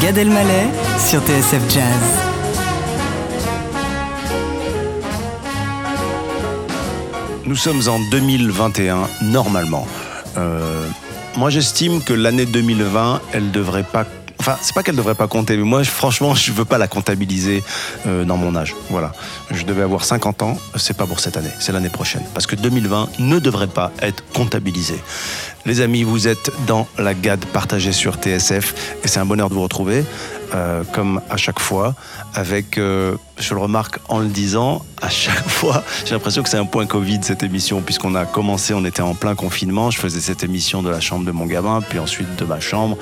Gad Elmaleh sur TSF Jazz. Nous sommes en 2021, normalement. Euh, moi, j'estime que l'année 2020, elle devrait pas. Enfin, c'est pas qu'elle devrait pas compter, mais moi, franchement, je veux pas la comptabiliser euh, dans mon âge. Voilà. Je devais avoir 50 ans, c'est pas pour cette année, c'est l'année prochaine. Parce que 2020 ne devrait pas être comptabilisé. Les amis, vous êtes dans la GAD partagée sur TSF et c'est un bonheur de vous retrouver, euh, comme à chaque fois, avec, euh, je le remarque en le disant, à chaque fois, j'ai l'impression que c'est un point Covid cette émission, puisqu'on a commencé, on était en plein confinement, je faisais cette émission de la chambre de mon gamin, puis ensuite de ma chambre,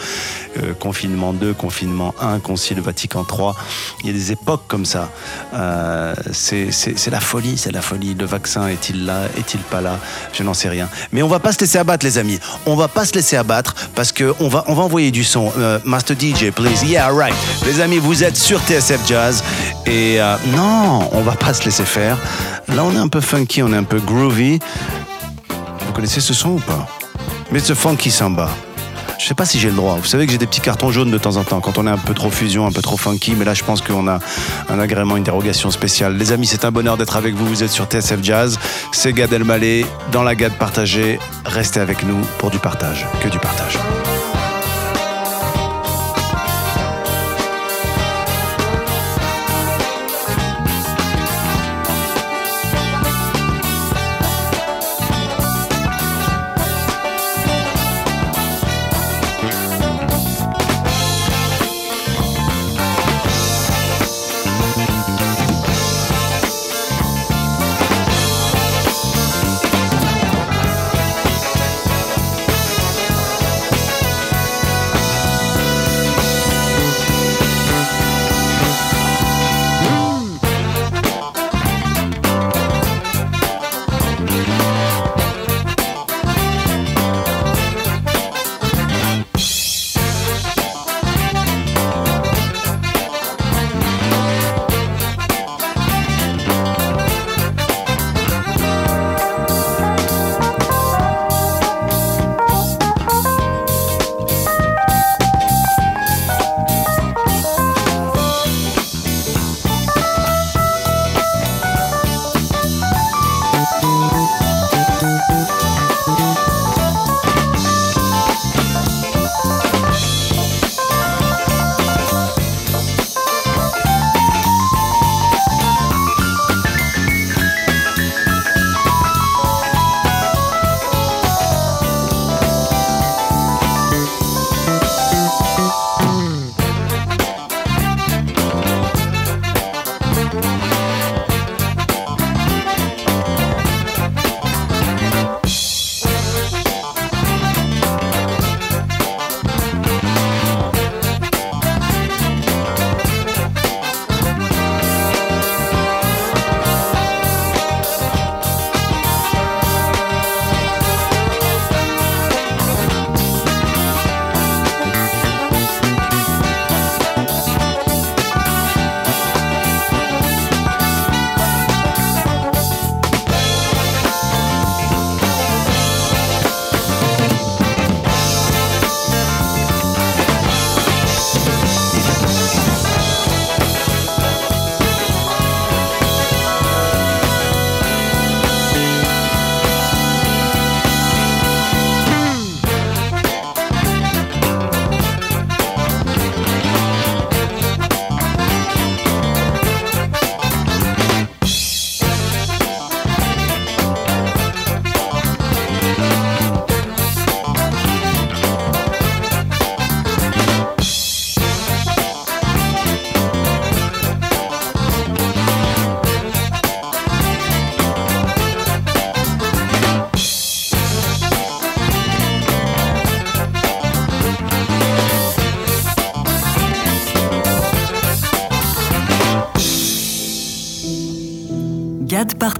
euh, confinement 2, confinement 1, concile Vatican 3. Il y a des époques comme ça. Euh, c'est la folie, c'est la folie. Le vaccin est-il là, est-il pas là? Je n'en sais rien. Mais on va pas se laisser abattre, les amis. On va pas se laisser abattre parce que on va, on va envoyer du son. Euh, Master DJ, please. Yeah, right. Les amis, vous êtes sur TSF Jazz et non, on va pas se laisser faire. Là, on est un peu funky, on est un peu groovy. Vous connaissez ce son ou pas? Mais ce funky samba. Je sais pas si j'ai le droit. Vous savez que j'ai des petits cartons jaunes de temps en temps quand on est un peu trop fusion, un peu trop funky. Mais là, je pense qu'on a un agrément, une dérogation spéciale. Les amis, c'est un bonheur d'être avec vous. Vous êtes sur TSF Jazz. C'est Gad Elmaleh dans la Gad partagée. Restez avec nous pour du partage. Que du partage.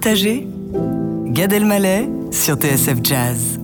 Gad partagé, Gad Elmaleh sur TSF Jazz.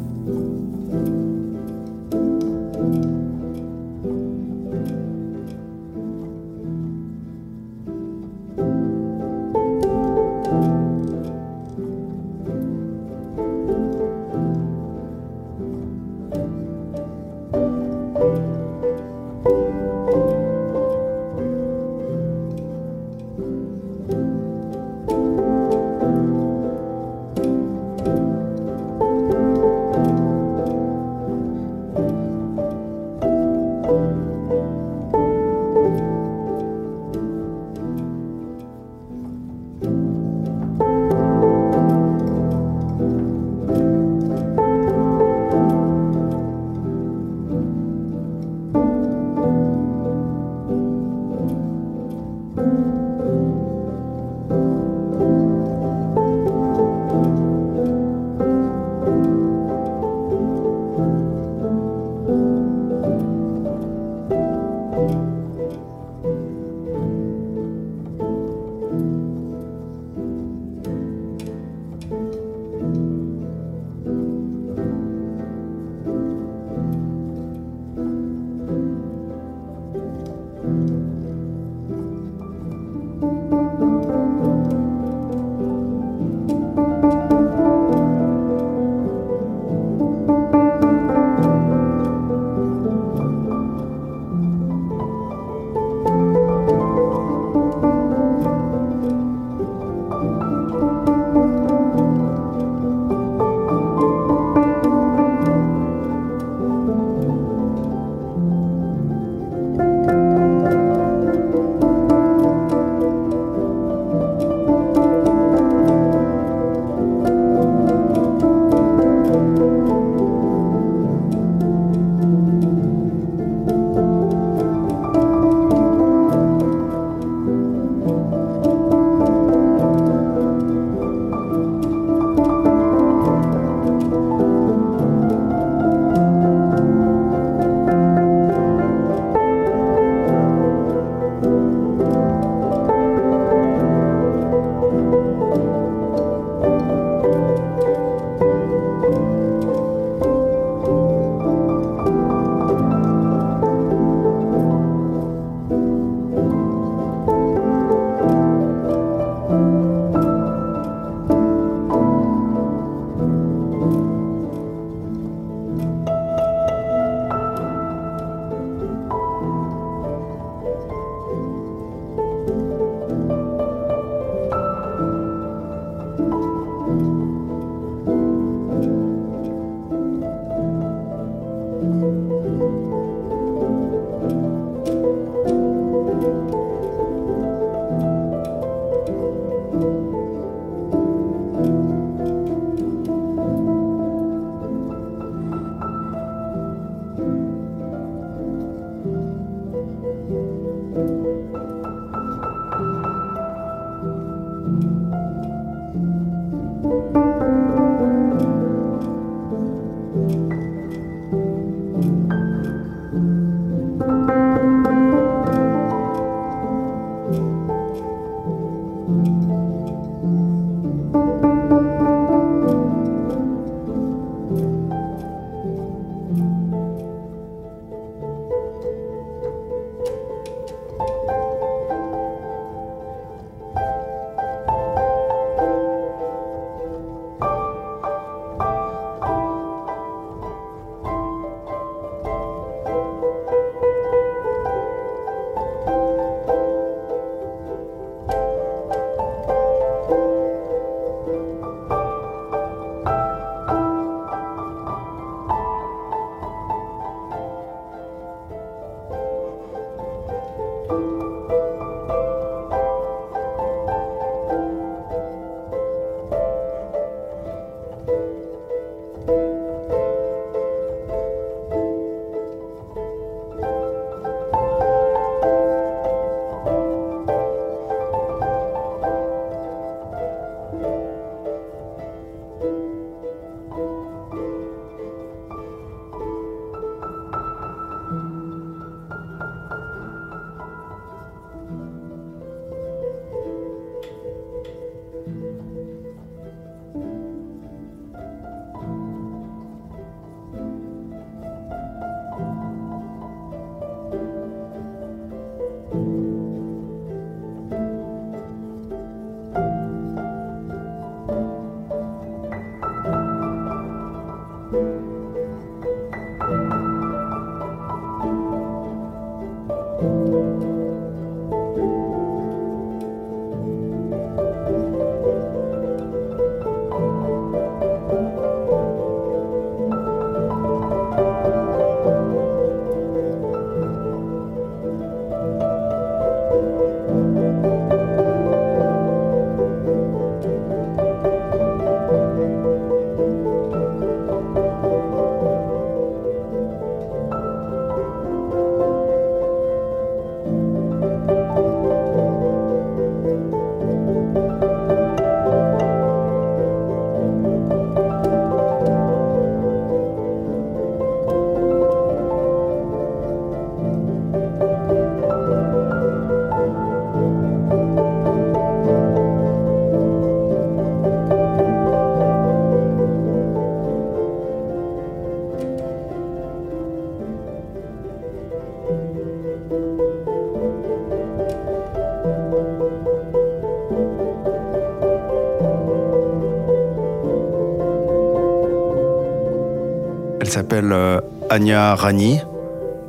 Elle s'appelle euh, Anya Rani.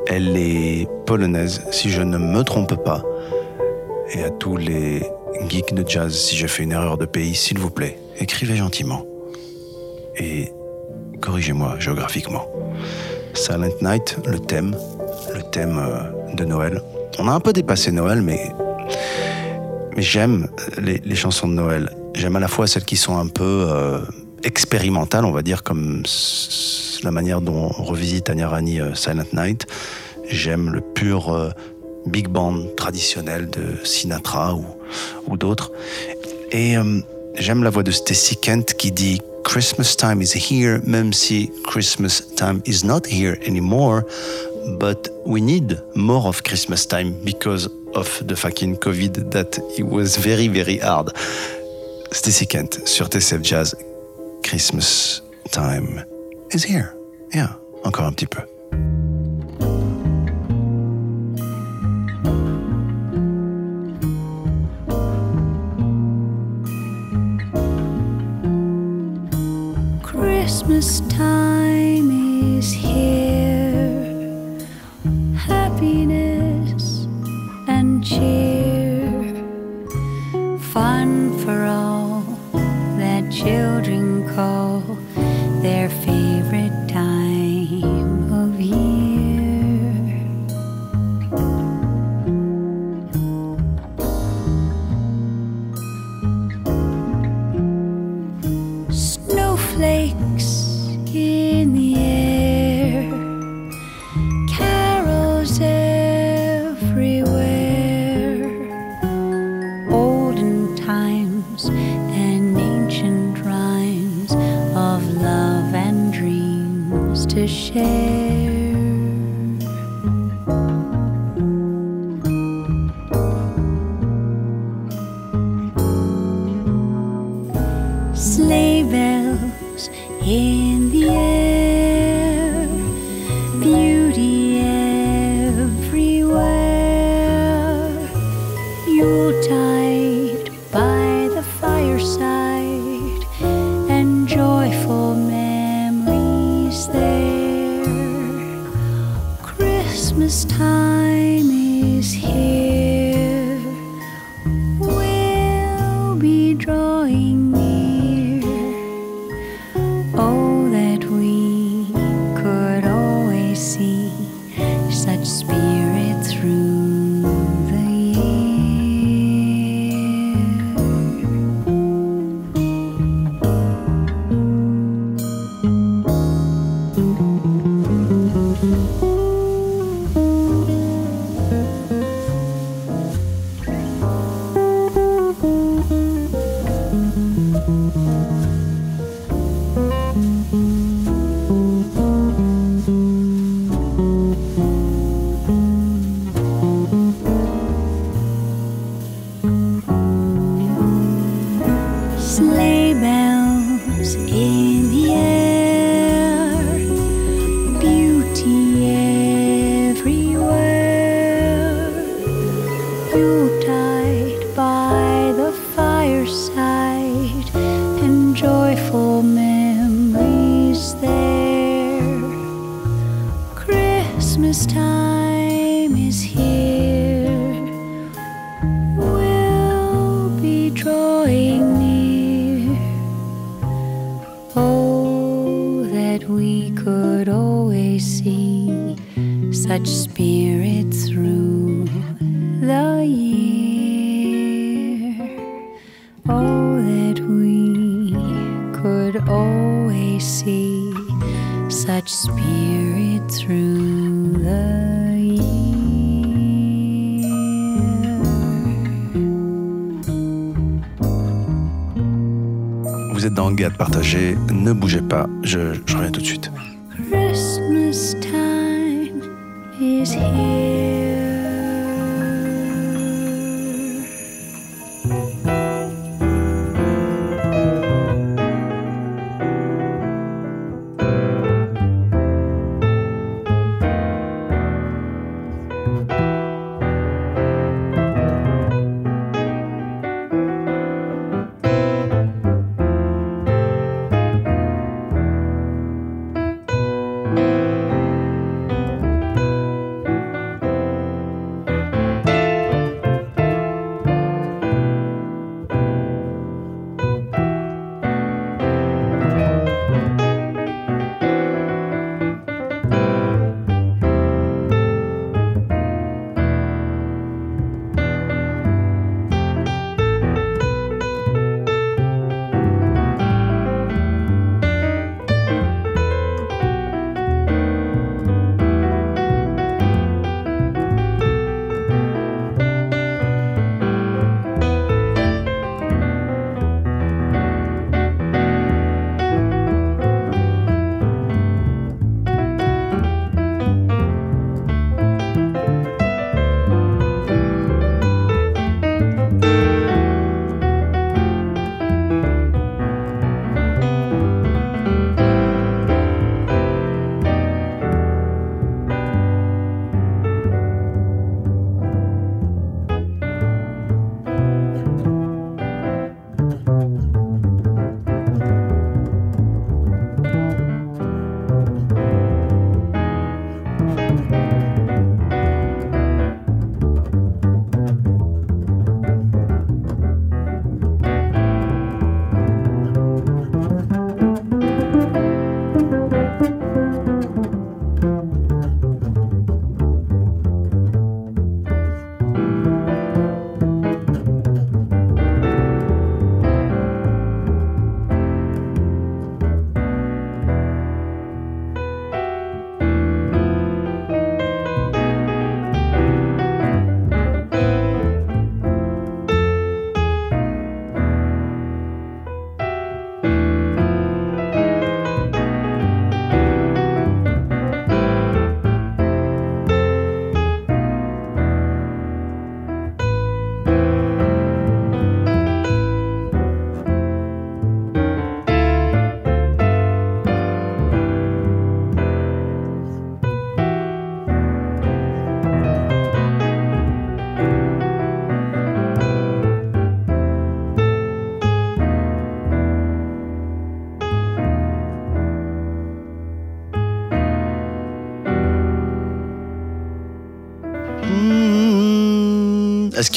Elle est polonaise, si je ne me trompe pas. Et à tous les geeks de jazz, si j'ai fait une erreur de pays, s'il vous plaît, écrivez gentiment. Et corrigez-moi géographiquement. Silent Night, le thème, le thème euh, de Noël. On a un peu dépassé Noël, mais, mais j'aime les, chansons de Noël. J'aime à la fois celles qui sont un peu euh, expérimentales, on va dire, comme la manière dont on revisite Anya Rani euh, Silent Night. J'aime le pur euh, big band traditionnel de Sinatra ou, ou d'autres. Et euh, j'aime la voix de Stacy Kent qui dit Christmas time is here, même si Christmas time is not here anymore. But we need more of Christmas time because of the fucking COVID that it was very, very hard. Stacy Kent sur TCF Jazz. Christmas time is here. Yeah, encore un petit peu. Christmas time is here. Happiness and cheer.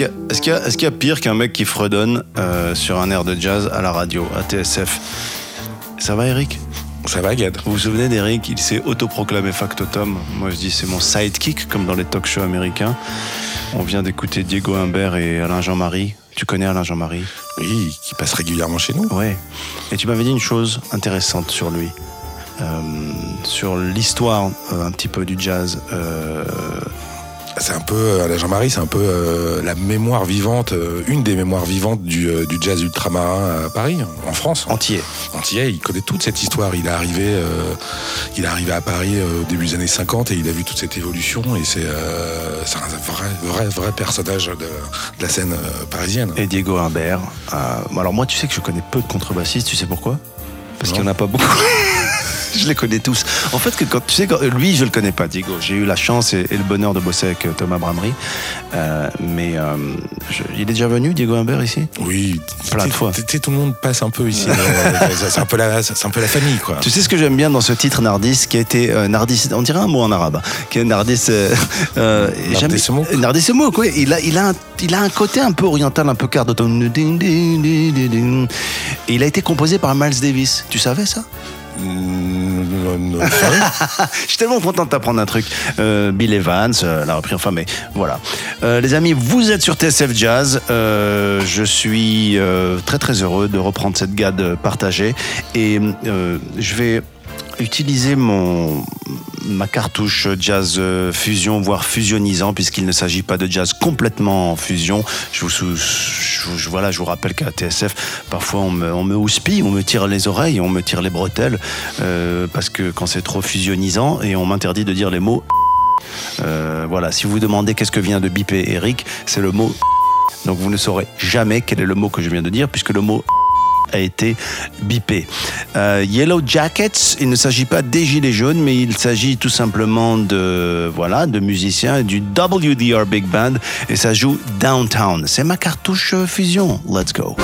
Est-ce qu'il y, a- y pire qu'un mec qui fredonne euh, sur un air de jazz à la radio, à TSF Ça va Eric? Ça va, Gad Vous vous souvenez d'Eric? Il s'est autoproclamé factotum. Moi je dis c'est mon sidekick, comme dans les talk shows américains. On vient d'écouter Diego Humbert et Alain Jean-Marie. Tu connais Alain Jean-Marie? Oui, qui passe régulièrement chez nous. Ouais. Et tu m'avais dit une chose intéressante sur lui. Euh, sur l'histoire euh, un petit peu du jazz. Euh, C'est un peu, euh, Alain Jean-Marie, c'est un peu euh, la mémoire vivante, euh, une des mémoires vivantes du, euh, du jazz ultramarin à Paris, en France. entier. Antillais, il connaît toute cette histoire. Il est arrivé, euh, il est arrivé à Paris euh, au début des années 50 et il a vu toute cette évolution. Et c'est euh, un vrai, vrai, vrai personnage de, de la scène parisienne. Et Diego Humbert. euh, alors moi, tu sais que je connais peu de contrebassistes. Tu sais pourquoi? Parce qu'il n'y en a pas beaucoup. je les connais tous. En fait, que quand, tu sais, quand- lui, je le connais pas, Diego. J'ai eu la chance et, et le bonheur de bosser avec euh, Thomas Bramery. Euh, mais euh, je- il est déjà venu, Diego Humbert, ici? Oui, Plein de fois. tout le monde passe un peu ici. euh, c'est un peu la, c'est un peu la famille, quoi. Tu sais ce que j'aime bien dans ce titre Nardis, qui a été euh, Nardis, on dirait un mot en arabe, qui est Nardis. Euh, euh, j'aime- Nardissemouk. Nardissemouk, oui. Il a, il a, un, il a un côté un peu oriental, un peu quart. Et il a été composé par Miles Davis. Tu savais ça? Sorry. Je suis tellement content de t'apprendre un truc. Euh, Bill Evans euh, l'a repris, enfin, mais voilà. Euh, les amis, vous êtes sur TSF Jazz. Euh, je suis euh, très très heureux de reprendre cette gade partagée. Et euh, je vais utiliser mon ma cartouche jazz euh, fusion, voire fusionnisant, puisqu'il ne s'agit pas de jazz complètement en fusion. Je vous, je, je- voilà, je vous rappelle qu'à TSF, parfois on me, on me houspille, on me tire les oreilles, on me tire les bretelles, euh, parce que quand c'est trop fusionnisant, et on m'interdit de dire les mots. Euh, voilà, si vous demandez qu'est-ce que vient de biper Eric, c'est le mot. Donc vous ne saurez jamais quel est le mot que je viens de dire, puisque le mot a été bipé. Euh, Yellow Jackets, il ne s'agit pas des Gilets jaunes, mais il s'agit tout simplement de, voilà, de musiciens du WDR Big Band et ça joue Downtown. C'est ma cartouche euh, fusion. Let's go.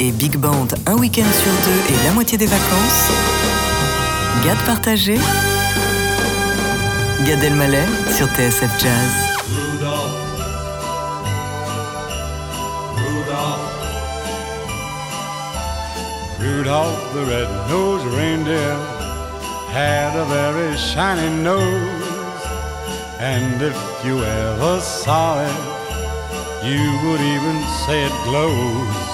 Et Big Band un week-end sur deux et la moitié des vacances, Gad partagé, Gad Elmaleh sur TSF Jazz. Rudolph the red-nosed reindeer had a very shiny nose, and if you ever saw it, you would even say it glows.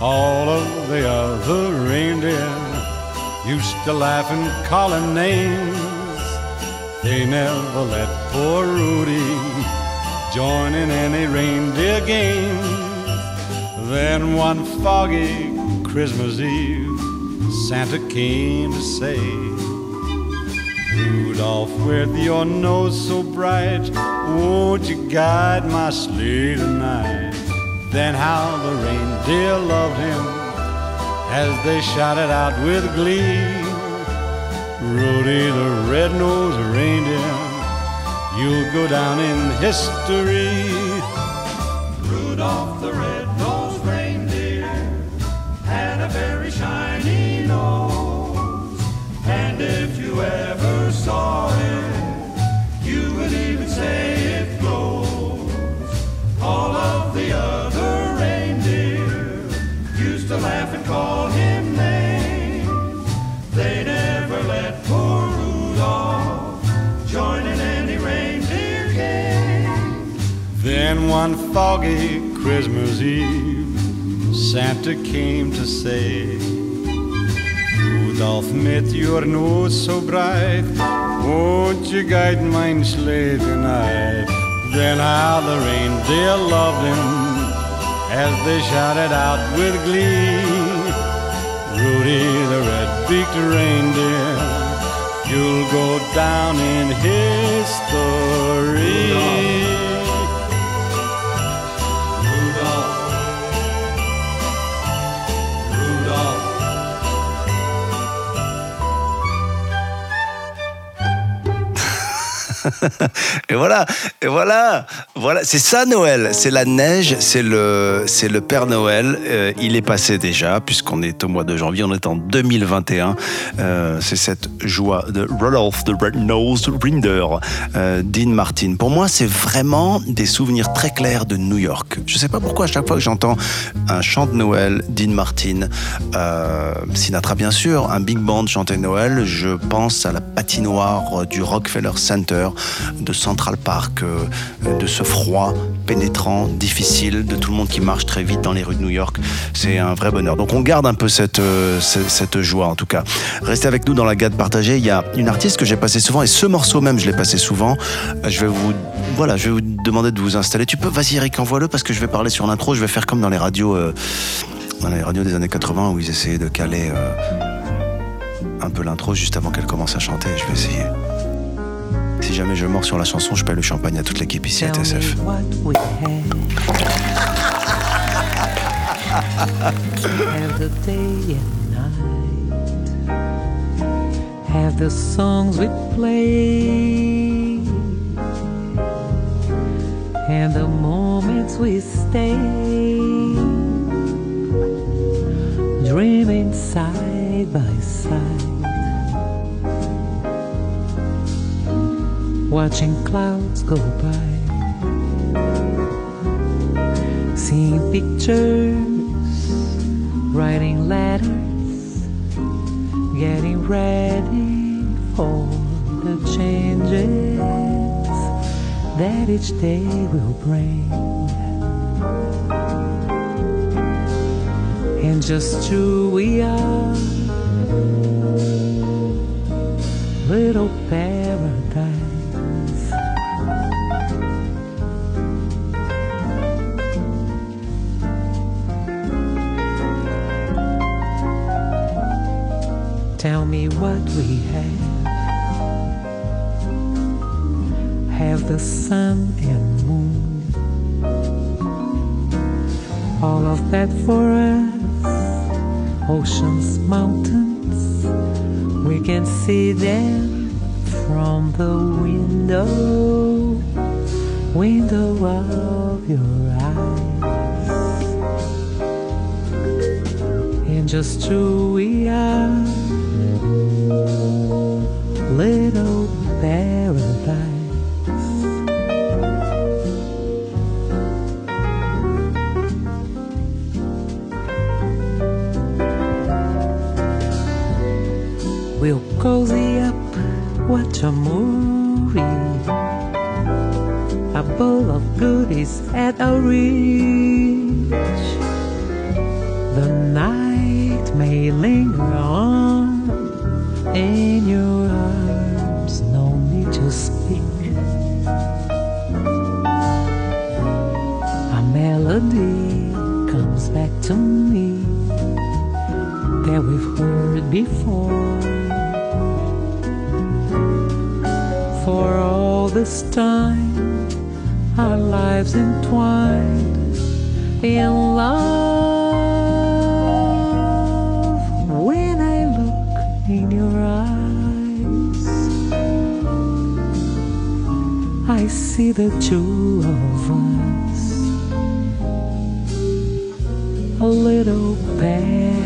All of the other reindeer used to laugh and call him names. They never let poor Rudy join in any reindeer games. Then one foggy Christmas Eve, Santa came to say, Rudolph, with your nose so bright, won't you guide my sleigh tonight? Then how the reindeer loved him as they shouted out with glee, Rudy the red-nosed reindeer, you'll go down in history. Rudolph the red-nosed reindeer had a very shiny nose. And if you ever saw it, you would even say it glows. All of to laugh and call him names. They never let poor Rudolph join in any reindeer game. Then one foggy Christmas Eve, Santa came to say, Rudolph, met your nose so bright, won't you guide mine sleigh tonight? Then how the reindeer loved him as they shouted out with glee, Rudy the red-beaked reindeer, you'll go down in history. Et voilà, et voilà, voilà, c'est ça Noël, c'est la neige, c'est le, c'est le Père Noël. Euh, il est passé déjà, puisqu'on est au mois de janvier, on est en 2021. Euh, c'est cette joie de Rudolph the Red-Nosed Reindeer, euh, Dean Martin. Pour moi, c'est vraiment des souvenirs très clairs de New York. Je sais pas pourquoi à chaque fois que j'entends un chant de Noël, Dean Martin, Sinatra bien sûr, un big band chanter Noël, je pense à la patinoire du Rockefeller Center de Central Park, euh, de ce froid pénétrant, difficile, de tout le monde qui marche très vite dans les rues de New York. C'est un vrai bonheur. Donc on garde un peu cette, euh, cette, joie en tout cas. Restez avec nous dans la gade partagée. Il y a une artiste que j'ai passé souvent et ce morceau même je l'ai passé souvent. Euh, Je vais vous voilà, je vais vous demander de vous installer. Tu peux, vas-y Eric, envoie-le parce que je vais parler sur l'intro. Je vais faire comme dans les radios, dans les radios des années 80 où ils essayaient de caler un peu l'intro juste avant qu'elle commence à chanter. Je vais essayer. Si jamais je mords sur la chanson, je paye le champagne à toute l'équipe ici à TSF. Have the day and night. Have the songs we play. And the moments we stay. Dreaming side by side. Watching clouds go by. Seeing pictures, writing letters, getting ready for the changes that each day will bring. And just who we are, little paradise. Tell me what we have. Have the sun and moon. All of that for us. Oceans, mountains. We can see them from the window. Window of your eyes. and just who we are. Little paradise. We'll cozy up, watch a movie. A bowl of goodies at our reach. The night may linger on in your arms, no need to speak. A melody comes back to me that we've heard before. For all this time, our lives entwined in love. See the two of us, a little paradise.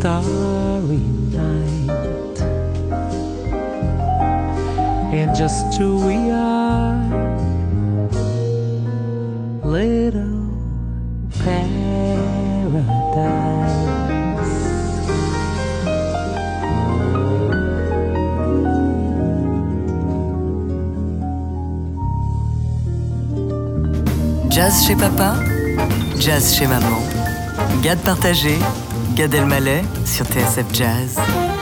Starry night. And just two we are little paradise. Jazz chez papa, jazz chez maman. Gade partagé, Gad Elmaleh sur TSF Jazz.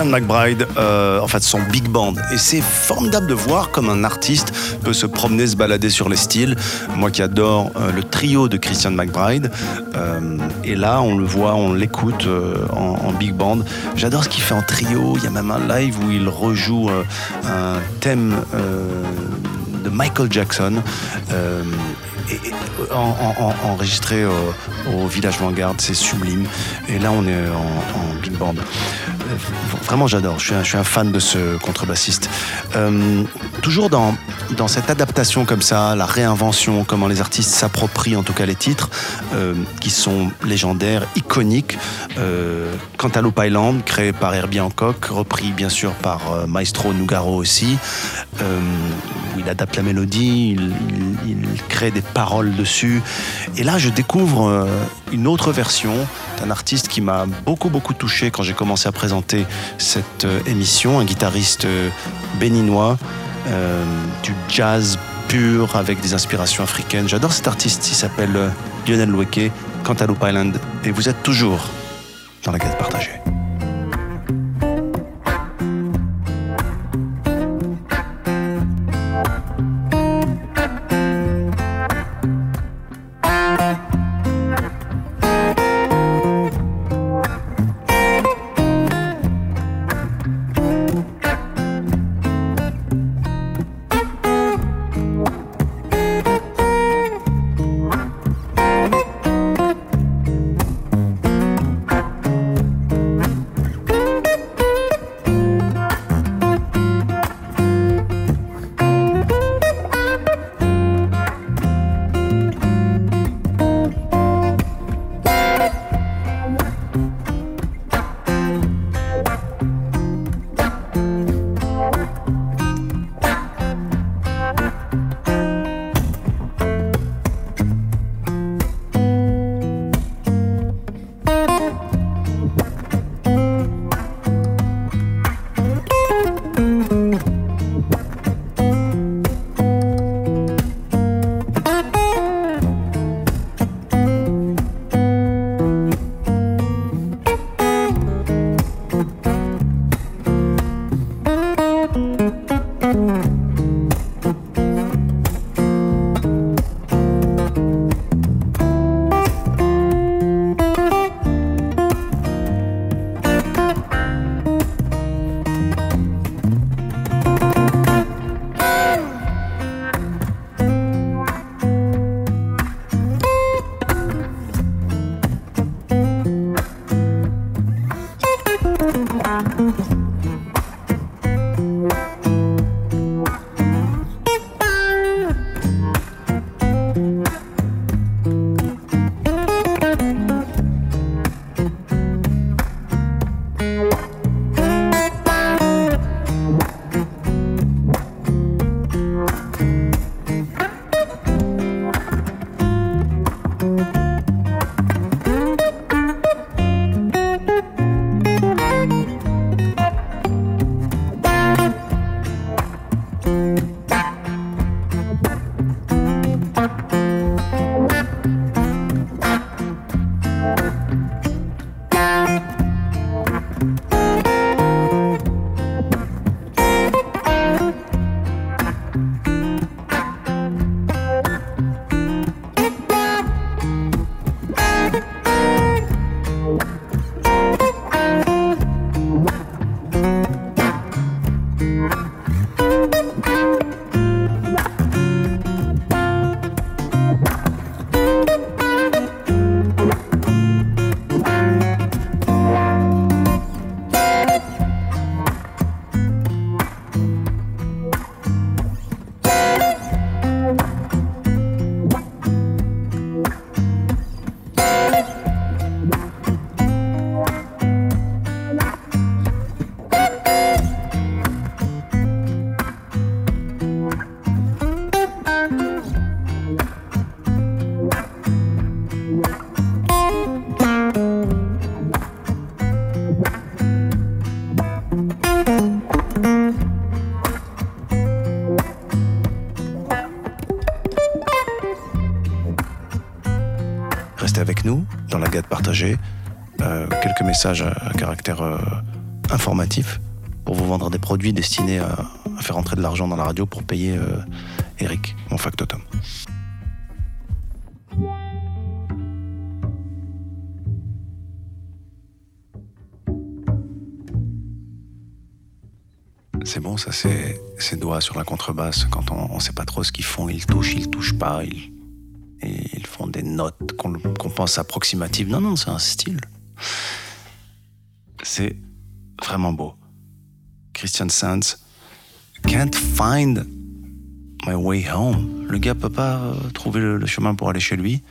Christian McBride, euh, en fait son big band. Et c'est formidable de voir comme un artiste peut se promener, se balader sur les styles. Moi qui adore euh, le trio de Christian McBride. Euh, et là, on le voit, on l'écoute euh, en, big band. J'adore ce qu'il fait en trio. Il y a même un live où il rejoue un thème de Michael Jackson. enregistré au, village Vanguard, c'est sublime. Et là, on est en big band. Vraiment, j'adore. Je suis, un, fan de ce contrebassiste. Euh, toujours dans, cette adaptation comme ça, la réinvention, comment les artistes s'approprient en tout cas les titres, euh, qui sont légendaires, iconiques. Euh, Cantaloupe Island, créé par Herbie Hancock, repris bien sûr par euh, Maestro Nougaro aussi, il adapte la mélodie, il, crée des paroles dessus. Et là, je découvre euh, une autre version d'un artiste qui m'a beaucoup beaucoup touché quand j'ai commencé à présenter cette euh, émission, un guitariste euh, béninois, du jazz pur avec des inspirations africaines. J'adore cet artiste, il s'appelle Lionel Weke, Cantaloupe Island, et vous êtes toujours dans la gâte partagée. Messages à, caractère euh, informatif pour vous vendre des produits destinés à, à faire entrer de l'argent dans la radio pour payer euh, Eric, mon factotum. C'est bon, ça, c'est ses doigts sur la contrebasse. Quand on ne sait pas trop ce qu'ils font, ils touchent, ils touchent pas. Ils, font des notes qu'on pense approximatives. Non, non, c'est un style. C'est vraiment beau. Christian Sands, Can't find my way home. Le gars peut pas euh, trouver le, le chemin pour aller chez lui.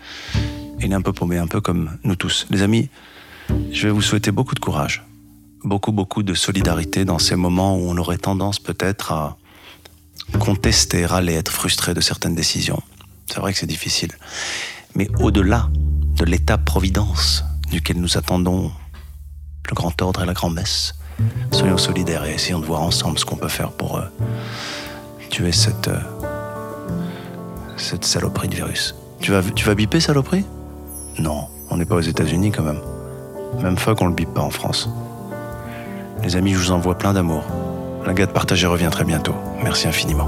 Il est un peu paumé, un peu comme nous tous. Les amis, je vais vous souhaiter beaucoup de courage beaucoup, beaucoup de solidarité dans ces moments où on aurait tendance peut-être à contester, râler, être frustré de certaines décisions. C'est vrai que c'est difficile. Mais au-delà de l'état-providence duquel nous attendons le grand ordre et la grand-messe, soyons solidaires et essayons de voir ensemble ce qu'on peut faire pour euh, tuer cette, euh, cette saloperie de virus. Tu vas, tu vas biper saloperie? Non, on n'est pas aux États-Unis quand même. Même fuck, on le bip pas en France. Les amis, je vous envoie plein d'amour. La gâte partagée revient très bientôt. Merci infiniment.